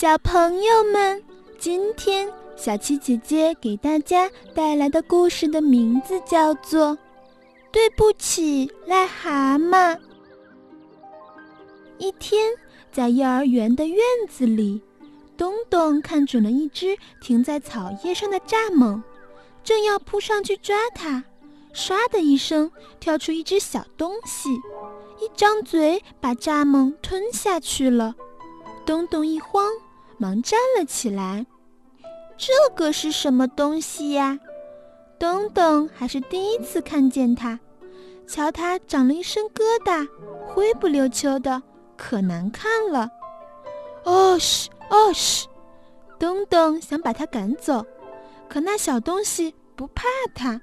小朋友们，今天小七姐姐给大家带来的故事的名字叫做《对不起，癞蛤蟆》。一天，在幼儿园的院子里，东东看准了一只停在草叶上的蚱蜢，正要扑上去抓它，唰的一声，跳出一只小东西，一张嘴把蚱蜢吞下去了。东东一慌，忙站了起来。这个是什么东西呀？东东还是第一次看见它。瞧，它长了一身疙瘩，灰不溜秋的，可难看了。哦嘘，哦嘘！东东想把它赶走，可那小东西不怕它。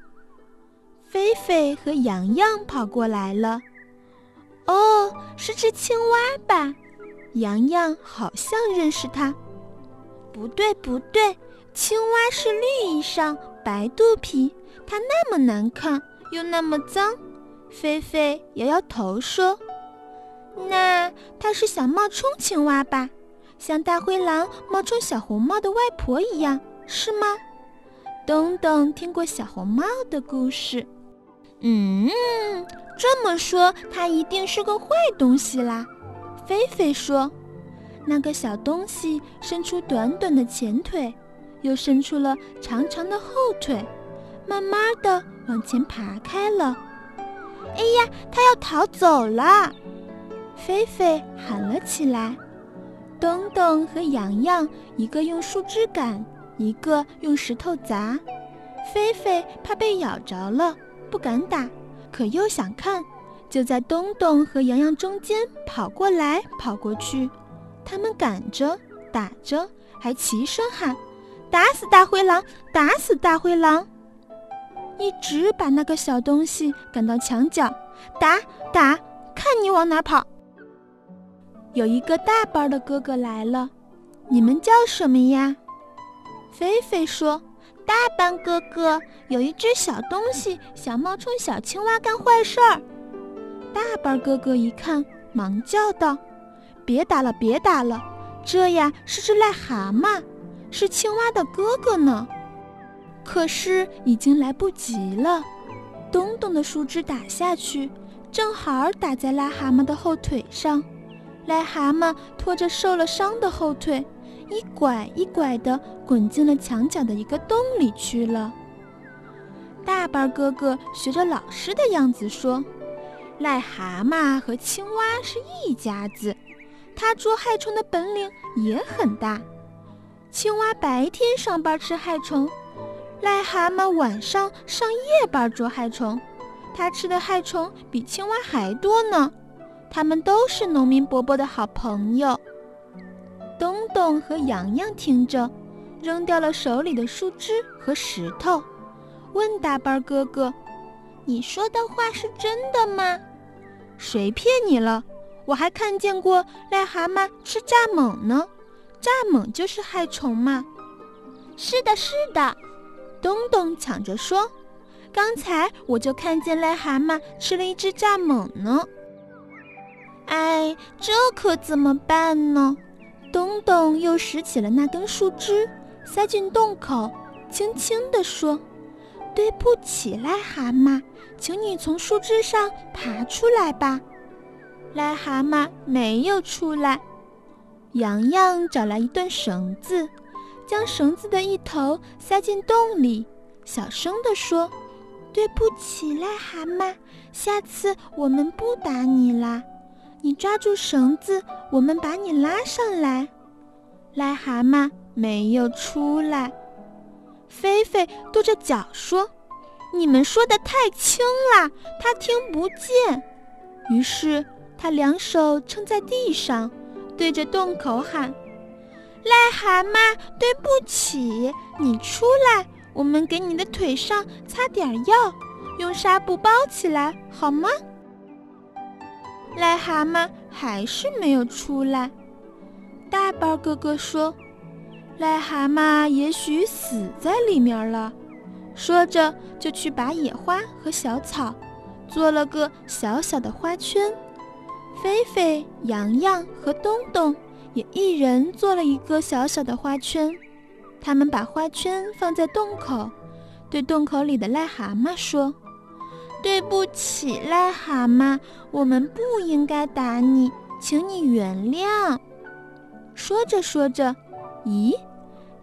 菲菲和洋洋跑过来了。哦，是只青蛙吧？洋洋好像认识它，不对不对，青蛙是绿衣裳白肚皮，它那么难看又那么脏。菲菲摇摇头说：“那它是想冒充青蛙吧？像大灰狼冒充小红帽的外婆一样，是吗？”东东听过小红帽的故事，嗯，这么说它一定是个坏东西啦。菲菲说：“那个小东西伸出短短的前腿，又伸出了长长的后腿，慢慢的往前爬开了。哎呀，它要逃走了！”菲菲喊了起来。东东和洋洋一个用树枝赶，一个用石头砸。菲菲怕被咬着了，不敢打，可又想看。就在东东和洋洋中间跑过来跑过去，他们赶着打着，还齐声喊：“打死大灰狼！打死大灰狼！”一直把那个小东西赶到墙角，打打，看你往哪跑！有一个大班的哥哥来了，你们叫什么呀？菲菲说：“大班哥哥，有一只小东西想冒充小青蛙干坏事儿。”大班哥哥一看，忙叫道：“别打了，别打了！这呀是只癞蛤蟆，是青蛙的哥哥呢。”可是已经来不及了，咚咚的树枝打下去，正好打在癞蛤蟆的后腿上。癞蛤蟆拖着受了伤的后腿，一拐一拐地滚进了墙角的一个洞里去了。大班哥哥学着老师的样子说。癞蛤蟆和青蛙是一家子，它捉害虫的本领也很大。青蛙白天上班吃害虫，癞蛤蟆晚上上夜班捉害虫，它吃的害虫比青蛙还多呢。他们都是农民伯伯的好朋友。东东和洋洋听着，扔掉了手里的树枝和石头，问大班哥哥。你说的话是真的吗？谁骗你了？我还看见过癞蛤蟆吃蚱蜢呢，蚱蜢就是害虫嘛。是的，是的，东东抢着说。刚才我就看见癞蛤蟆吃了一只蚱蜢呢。哎，这可怎么办呢？东东又拾起了那根树枝，塞进洞口，轻轻地说。对不起，癞蛤蟆，请你从树枝上爬出来吧。癞蛤蟆没有出来。洋洋找来一段绳子，将绳子的一头塞进洞里，小声地说：“对不起，癞蛤蟆，下次我们不打你啦。你抓住绳子，我们把你拉上来。”癞蛤蟆没有出来。菲菲跺着脚说：“你们说的太轻了，他听不见。”于是他两手撑在地上，对着洞口喊：“癞蛤蟆，对不起，你出来，我们给你的腿上擦点药，用纱布包起来，好吗？”癞蛤蟆还是没有出来。大班哥哥说。癞蛤蟆也许死在里面了，说着就去拔野花和小草，做了个小小的花圈。菲菲、洋洋和东东也一人做了一个小小的花圈。他们把花圈放在洞口，对洞口里的癞蛤蟆说：“对不起，癞蛤蟆，我们不应该打你，请你原谅。”说着说着，咦，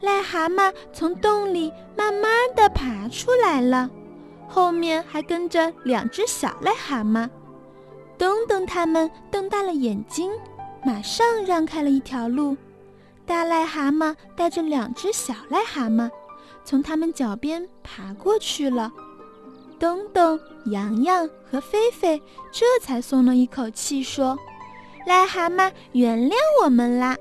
癞蛤蟆从洞里慢慢的爬出来了，后面还跟着两只小癞蛤蟆。东东他们瞪大了眼睛，马上让开了一条路。大癞蛤蟆带着两只小癞蛤蟆，从他们脚边爬过去了。东东、洋洋和菲菲这才松了一口气，说：“癞蛤蟆，原谅我们啦。”